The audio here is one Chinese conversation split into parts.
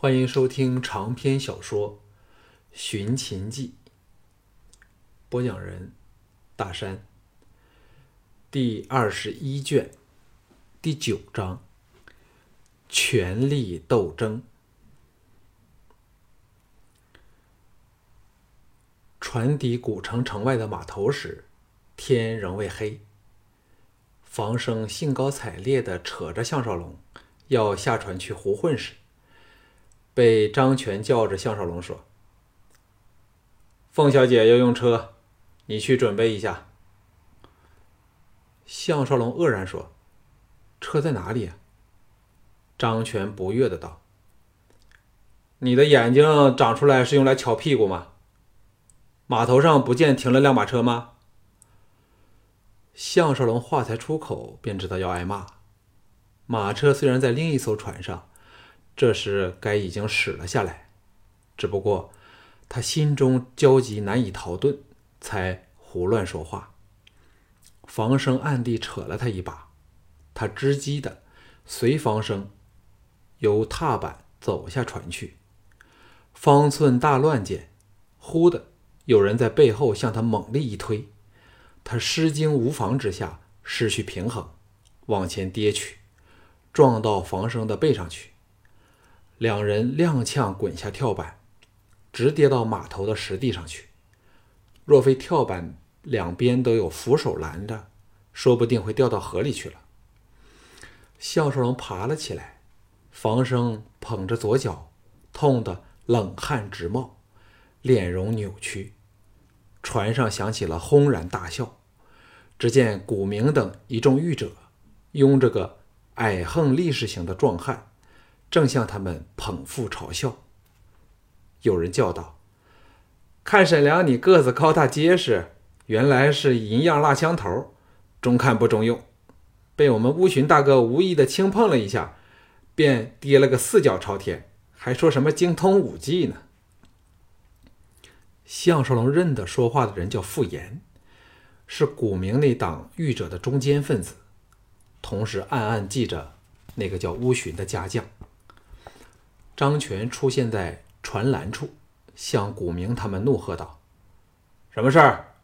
欢迎收听长篇小说《寻秦记》，播讲人大山，第二十一卷，第九章：权力斗争。船抵古城城外的码头时，天仍未黑。房生兴高采烈地扯着项少龙要下船去胡混时，被张全叫着，向少龙说：“凤小姐要用车，你去准备一下。”项少龙愕然说：“车在哪里？”张全不悦的道：“你的眼睛长出来是用来瞧屁股吗？码头上不见停了辆马车吗？”项少龙话才出口，便知道要挨骂。马车虽然在另一艘船上。这时该已经驶了下来，只不过他心中焦急难以逃遁，才胡乱说话。房生暗地扯了他一把，他知机的随房生由踏板走下船去。方寸大乱间，忽的有人在背后向他猛力一推，他失惊无防之下失去平衡，往前跌去，撞到房生的背上去。两人踉跄滚下跳板，直跌到码头的石地上去。若非跳板两边都有扶手拦着，说不定会掉到河里去了。项少龙爬了起来，房生捧着左脚，痛得冷汗直冒，脸容扭曲。船上响起了轰然大笑。只见古明等一众御者拥着个矮横力士型的壮汉。正向他们捧腹嘲笑。有人叫道：“看沈良，你个子高大结实，原来是银样蜡枪头，中看不中用。被我们乌巡大哥无意的轻碰了一下，便跌了个四脚朝天，还说什么精通武技呢？”项少龙认得说话的人叫傅岩，是古明那党御者的中间分子，同时暗暗记着那个叫乌巡的家将。张全出现在船栏处，向古明他们怒喝道：“什么事儿？”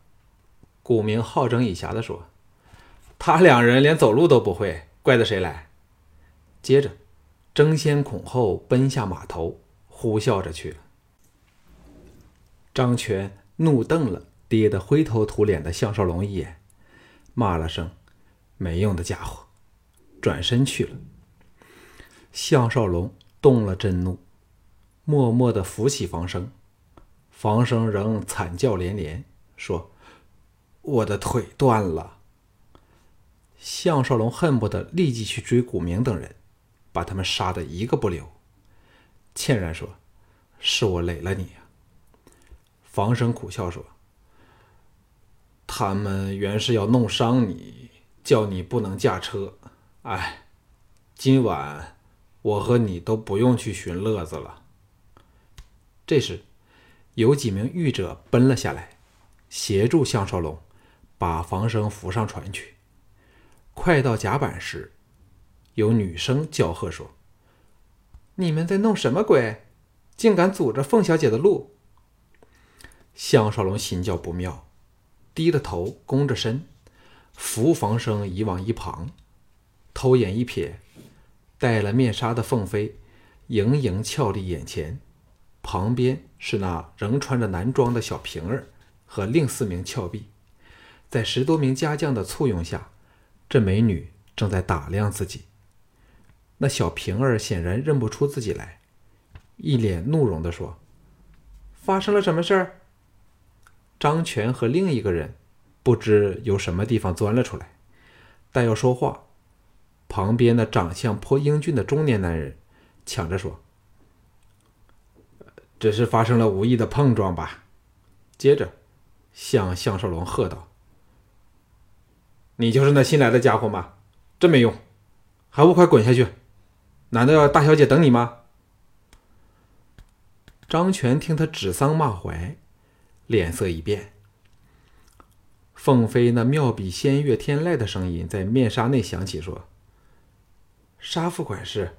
古明好整以暇地说：“他两人连走路都不会，怪得谁来？”接着争先恐后奔下码头，呼啸着去了。张全怒瞪了跌得灰头土脸的项少龙一眼，骂了声：“没用的家伙！”转身去了。项少龙。动了真怒，默默的扶起房生，房生仍惨叫连连，说：“我的腿断了。”项少龙恨不得立即去追古明等人，把他们杀的一个不留。歉然说：“是我累了你呀。”房生苦笑说：“他们原是要弄伤你，叫你不能驾车。哎，今晚。”我和你都不用去寻乐子了。这时，有几名御者奔了下来，协助项少龙把房生扶上船去。快到甲板时，有女生叫喝说：“你们在弄什么鬼？竟敢阻着凤小姐的路！”项少龙心叫不妙，低着头，弓着身，扶房生移往一旁，偷眼一瞥。戴了面纱的凤飞，盈盈俏立眼前，旁边是那仍穿着男装的小平儿和另四名俏婢，在十多名家将的簇拥下，这美女正在打量自己。那小平儿显然认不出自己来，一脸怒容地说：“发生了什么事儿？”张全和另一个人不知由什么地方钻了出来，但要说话。旁边的长相颇英俊的中年男人抢着说：“只是发生了无意的碰撞吧。”接着向项少龙喝道：“你就是那新来的家伙吗？真没用，还不快滚下去！难道要大小姐等你吗？”张全听他指桑骂槐，脸色一变。凤飞那妙笔仙乐天籁的声音在面纱内响起，说。杀副管事，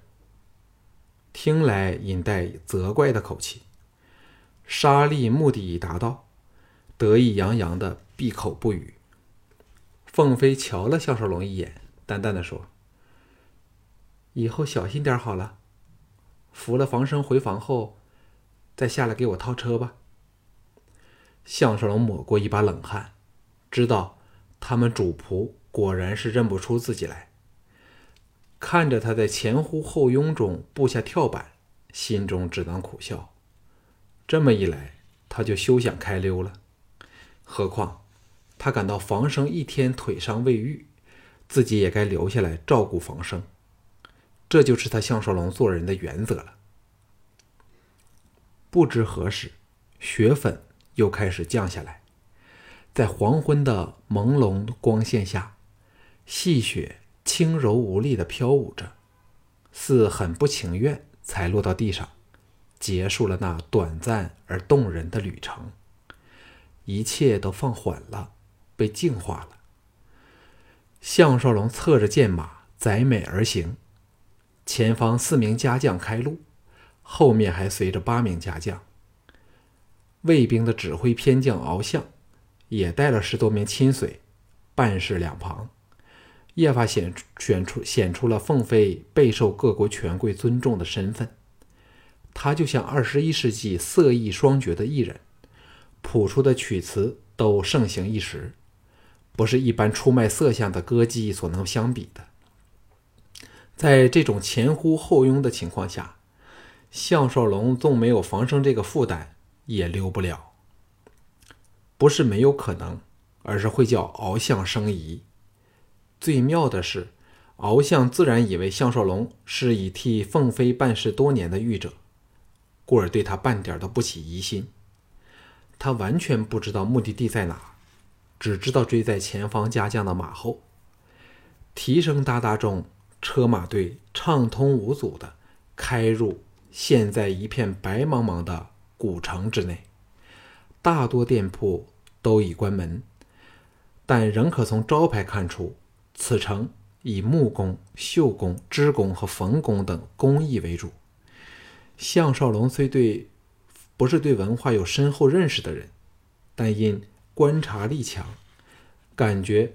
听来隐带责怪的口气。沙利目的已达到，得意洋洋的闭口不语。凤飞瞧了项少龙一眼，淡淡的说：“以后小心点好了。扶了房生回房后，再下来给我套车吧。”项少龙抹过一把冷汗，知道他们主仆果然是认不出自己来。看着他在前呼后拥中步下跳板，心中只能苦笑。这么一来，他就休想开溜了。何况他感到房生一天腿伤未愈，自己也该留下来照顾房生。这就是他项少龙做人的原则了。不知何时，雪粉又开始降下来，在黄昏的朦胧光线下，细雪。轻柔无力的飘舞着，似很不情愿才落到地上，结束了那短暂而动人的旅程。一切都放缓了，被净化了。项少龙策着剑马载美而行，前方四名家将开路，后面还随着八名家将。卫兵的指挥偏将敖相也带了十多名亲随，半侍两旁。叶发显显出显出了凤飞备受各国权贵尊重的身份。他就像二十一世纪色艺双绝的艺人，谱出的曲词都盛行一时，不是一般出卖色相的歌姬所能相比的。在这种前呼后拥的情况下，项少龙纵没有防生这个负担，也留不了。不是没有可能，而是会叫敖相生疑。最妙的是，敖相自然以为项少龙是已替凤飞办事多年的御者，故而对他半点都不起疑心。他完全不知道目的地在哪，只知道追在前方家将的马后。蹄声哒哒中，车马队畅通无阻地开入现在一片白茫茫的古城之内。大多店铺都已关门，但仍可从招牌看出。此城以木工、绣工、织工和缝工等工艺为主。项少龙虽对不是对文化有深厚认识的人，但因观察力强，感觉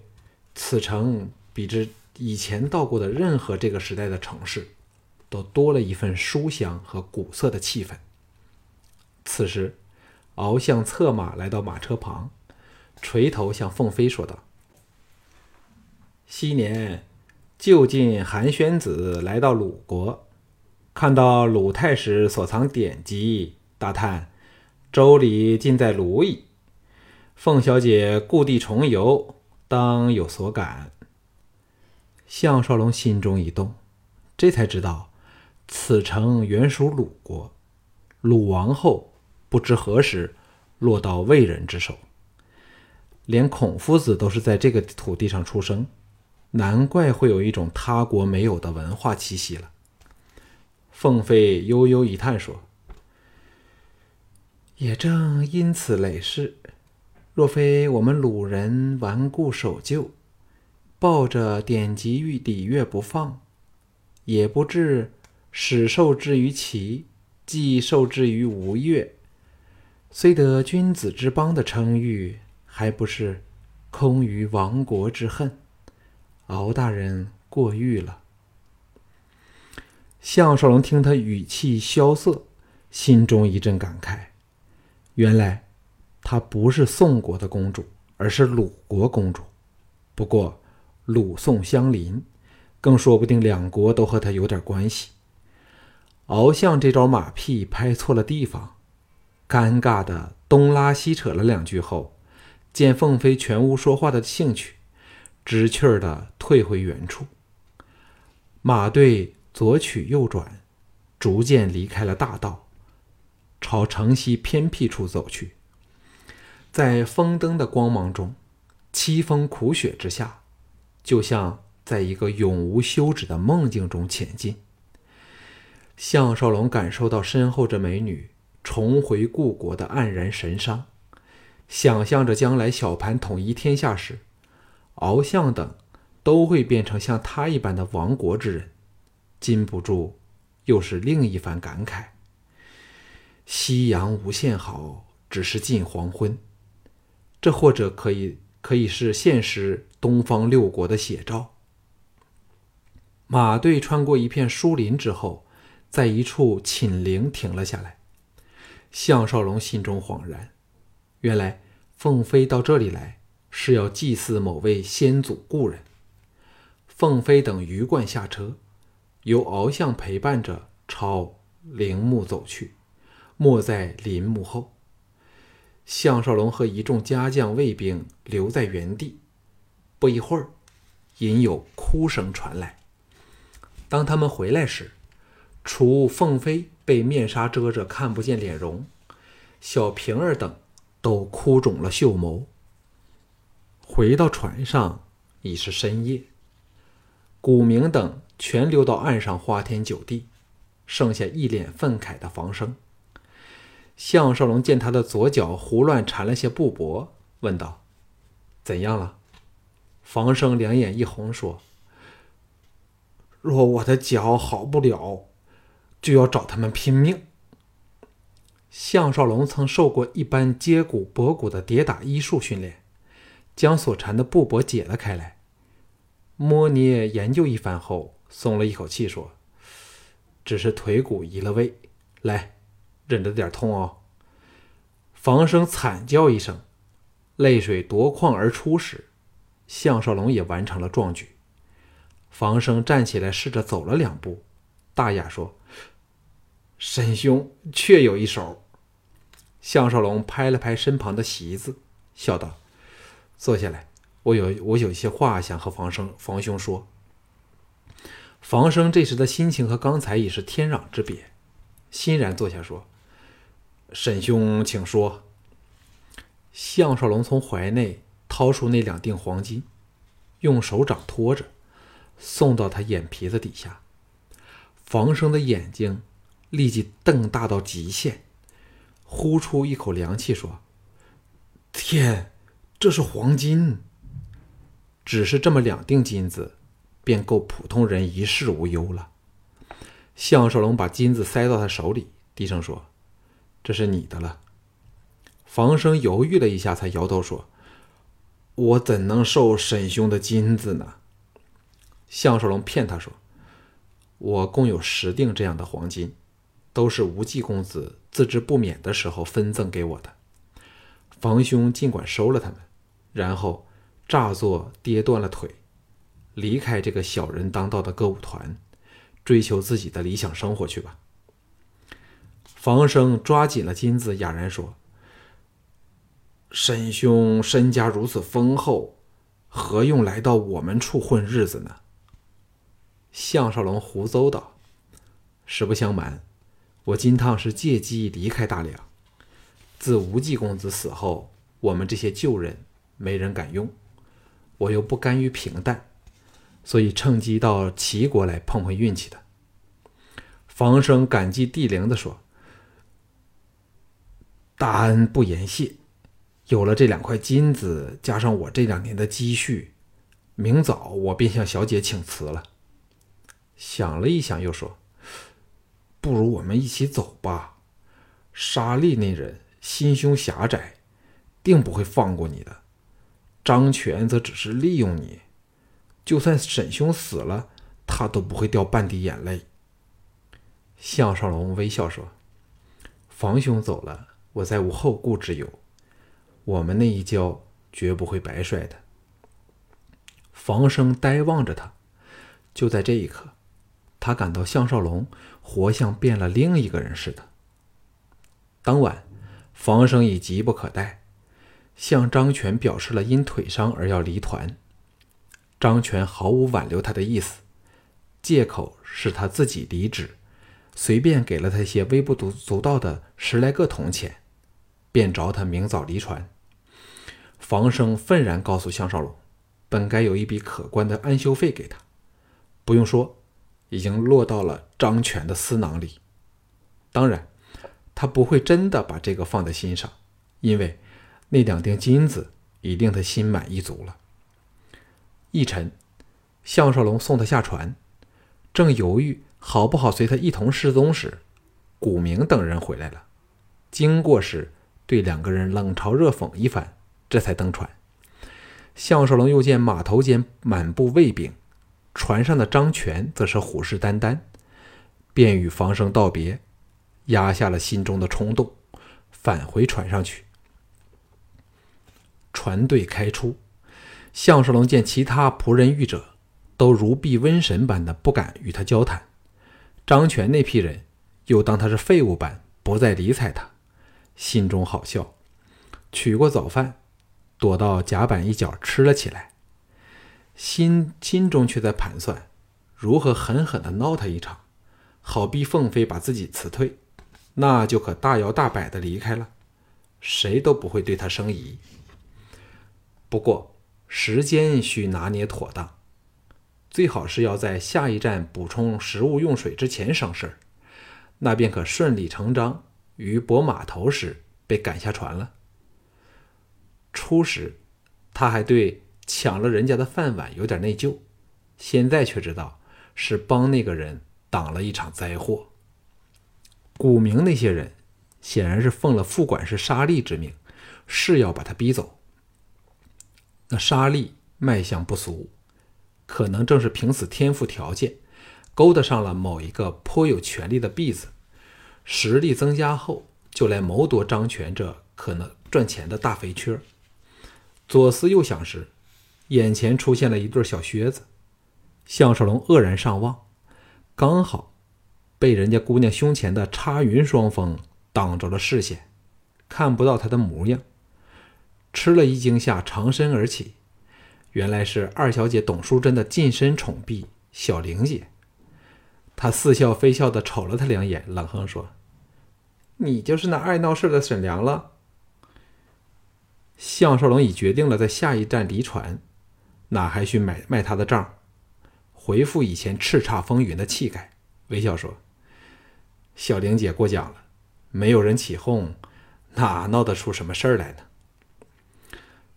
此城比之以前到过的任何这个时代的城市，都多了一份书香和古色的气氛。此时，敖相策马来到马车旁，垂头向凤飞说道。昔年，就近韩宣子来到鲁国，看到鲁太史所藏典籍，大叹：“周礼尽在鲁矣。”凤小姐故地重游，当有所感。项少龙心中一动，这才知道此城原属鲁国，鲁王后不知何时落到魏人之手，连孔夫子都是在这个土地上出生。难怪会有一种他国没有的文化气息了。凤飞悠悠一叹说：“也正因此累世，若非我们鲁人顽固守旧，抱着典籍欲抵越不放，也不至始受制于齐，既受制于吴越，虽得君子之邦的称誉，还不是空余亡国之恨。”敖大人过誉了。项少龙听他语气萧瑟，心中一阵感慨。原来她不是宋国的公主，而是鲁国公主。不过鲁宋相邻，更说不定两国都和他有点关系。敖相这招马屁拍错了地方，尴尬的东拉西扯了两句后，见凤飞全无说话的兴趣。知趣儿的退回原处，马队左曲右转，逐渐离开了大道，朝城西偏僻处走去。在风灯的光芒中，凄风苦雪之下，就像在一个永无休止的梦境中前进。项少龙感受到身后这美女重回故国的黯然神伤，想象着将来小盘统一天下时。敖相等都会变成像他一般的亡国之人，禁不住又是另一番感慨：夕阳无限好，只是近黄昏。这或者可以可以是现实东方六国的写照。马队穿过一片树林之后，在一处寝陵停了下来。项少龙心中恍然，原来凤飞到这里来是要祭祀某位先祖故人。凤飞等鱼贯下车，由敖相陪伴着朝陵墓走去，没在林木后。项少龙和一众家将卫兵留在原地。不一会儿，隐有哭声传来。当他们回来时，除凤飞被面纱遮着，看不见脸容，小平儿等都哭肿了秀眸。回到船上已是深夜，古明等全溜到岸上花天酒地，剩下一脸愤慨的房生。项少龙见他的左脚胡乱缠了些布帛，问道：“怎样了？”房生两眼一红，说：“若我的脚好不了，就要找他们拼命。”项少龙曾受过一般接骨博骨的跌打医术训练，将所缠的布帛解了开来，摸捏研究一番后，松了一口气，说：“只是腿骨移了位，来。”忍着点痛哦。房生惨叫一声，泪水夺眶而出时，项少龙也完成了壮举。房生站起来，试着走了两步，大雅说：“沈兄确有一手。”项少龙拍了拍身旁的席子，笑道：“坐下来，我有我有一些话想和房生房兄说。”房生这时的心情和刚才已是天壤之别，欣然坐下说。沈兄，请说。项少龙从怀内掏出那两锭黄金，用手掌托着，送到他眼皮子底下。房生的眼睛立即瞪大到极限，呼出一口凉气，说：“天，这是黄金！只是这么两锭金子，便够普通人一世无忧了。”项少龙把金子塞到他手里，低声说。这是你的了。房生犹豫了一下，才摇头说：“我怎能受沈兄的金子呢？”项少龙骗他说：“我共有十锭这样的黄金，都是无忌公子自知不免的时候分赠给我的。房兄尽管收了他们，然后诈作跌断了腿，离开这个小人当道的歌舞团，追求自己的理想生活去吧。”房生抓紧了金子，哑然说：“沈兄身家如此丰厚，何用来到我们处混日子呢？”项少龙胡诌道：“实不相瞒，我金汤是借机离开大梁。自无忌公子死后，我们这些旧人没人敢用，我又不甘于平淡，所以趁机到齐国来碰碰运气的。”房生感激涕零的说。大恩不言谢。有了这两块金子，加上我这两年的积蓄，明早我便向小姐请辞了。想了一想，又说：“不如我们一起走吧。沙利那人心胸狭窄，定不会放过你的。张全则只是利用你，就算沈兄死了，他都不会掉半滴眼泪。”项少龙微笑说：“房兄走了。”我再无后顾之忧，我们那一跤绝不会白摔的。房生呆望着他，就在这一刻，他感到项少龙活像变了另一个人似的。当晚，房生已急不可待，向张全表示了因腿伤而要离团。张全毫无挽留他的意思，借口是他自己离职，随便给了他些微不足足道的十来个铜钱。便着他明早离船。房生愤然告诉项少龙，本该有一笔可观的安修费给他，不用说，已经落到了张全的私囊里。当然，他不会真的把这个放在心上，因为那两锭金子已令他心满意足了。一晨，项少龙送他下船，正犹豫好不好随他一同失踪时，古明等人回来了。经过时，对两个人冷嘲热讽一番，这才登船。项少龙又见码头间满布卫兵，船上的张全则是虎视眈眈，便与房生道别，压下了心中的冲动，返回船上去。船队开出，项少龙见其他仆人御者都如避瘟神般的不敢与他交谈，张全那批人又当他是废物般不再理睬他，心中好笑，取过早饭。躲到甲板一角吃了起来，心心中却在盘算如何狠狠地闹他一场，好逼凤飞把自己辞退，那就可大摇大摆地离开了，谁都不会对他生疑。不过时间需拿捏妥当，最好是要在下一站补充食物用水之前省事儿，那便可顺理成章于泊码头时被赶下船了。初时，他还对抢了人家的饭碗有点内疚，现在却知道是帮那个人挡了一场灾祸。古明那些人显然是奉了副管事沙利之命，是要把他逼走。那沙利卖相不俗，可能正是凭此天赋条件，勾搭上了某一个颇有权力的婢子，实力增加后，就来谋夺张权这可能赚钱的大肥缺。左思右想时，眼前出现了一对小靴子。项少龙愕然上望，刚好被人家姑娘胸前的插云双峰挡着了视线，看不到她的模样。吃了一惊下，长身而起，原来是二小姐董淑贞的近身宠婢小玲姐。她似笑非笑的瞅了他两眼，冷哼说：“你就是那爱闹事的沈良了。”项少龙已决定了在下一站离船，哪还需买卖他的账？回复以前叱咤风云的气概，微笑说：“小玲姐过奖了，没有人起哄，哪闹得出什么事儿来呢？”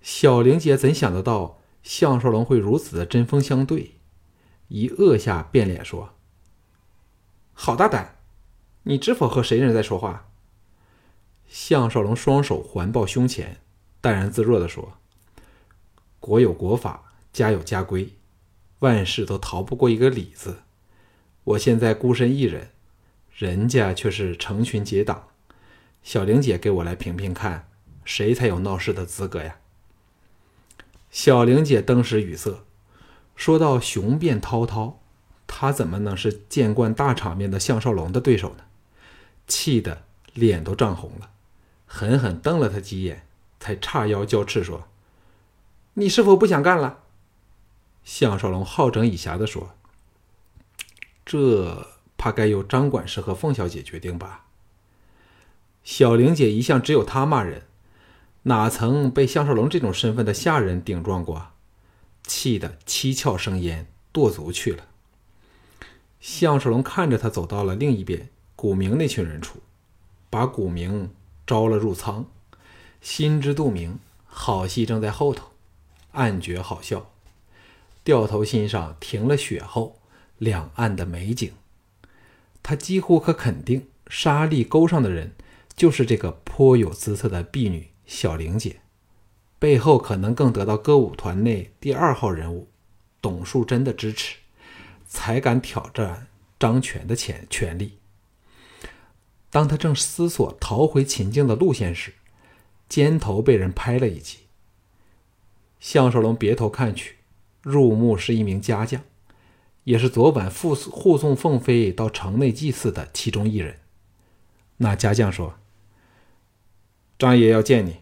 小玲姐怎想得到项少龙会如此的针锋相对，一愕下变脸说：“好大胆！你知否和谁人在说话？”项少龙双手环抱胸前。淡然自若地说：“国有国法，家有家规，万事都逃不过一个理字。我现在孤身一人，人家却是成群结党。小玲姐，给我来评评看，谁才有闹事的资格呀？”小玲姐登时语塞，说到雄辩滔滔，她怎么能是见惯大场面的项少龙的对手呢？气得脸都涨红了，狠狠瞪了他几眼。才叉腰交斥说：“你是否不想干了？”项少龙好整以暇的说：“这怕该由张管事和凤小姐决定吧。”小玲姐一向只有她骂人，哪曾被项少龙这种身份的下人顶撞过？气得七窍生烟，跺足去了。项少龙看着他走到了另一边，古明那群人处，把古明招了入仓。心知肚明，好戏正在后头，暗觉好笑，掉头欣赏停了雪后两岸的美景。他几乎可肯定，沙砾沟上的人就是这个颇有姿色的婢女小玲姐，背后可能更得到歌舞团内第二号人物董树贞的支持，才敢挑战张权的权权力。当他正思索逃回秦境的路线时，肩头被人拍了一击。项少龙别头看去，入目是一名家将，也是昨晚护护送凤飞到城内祭祀的其中一人。那家将说：“张爷要见你。”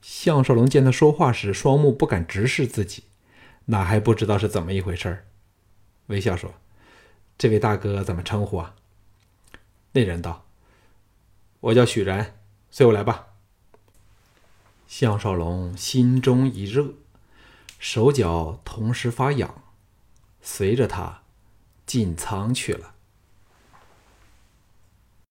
项少龙见他说话时双目不敢直视自己，哪还不知道是怎么一回事儿微笑说：“这位大哥怎么称呼啊？”那人道：“我叫许然，随我来吧。”项少龙心中一热，手脚同时发痒，随着他进仓去了。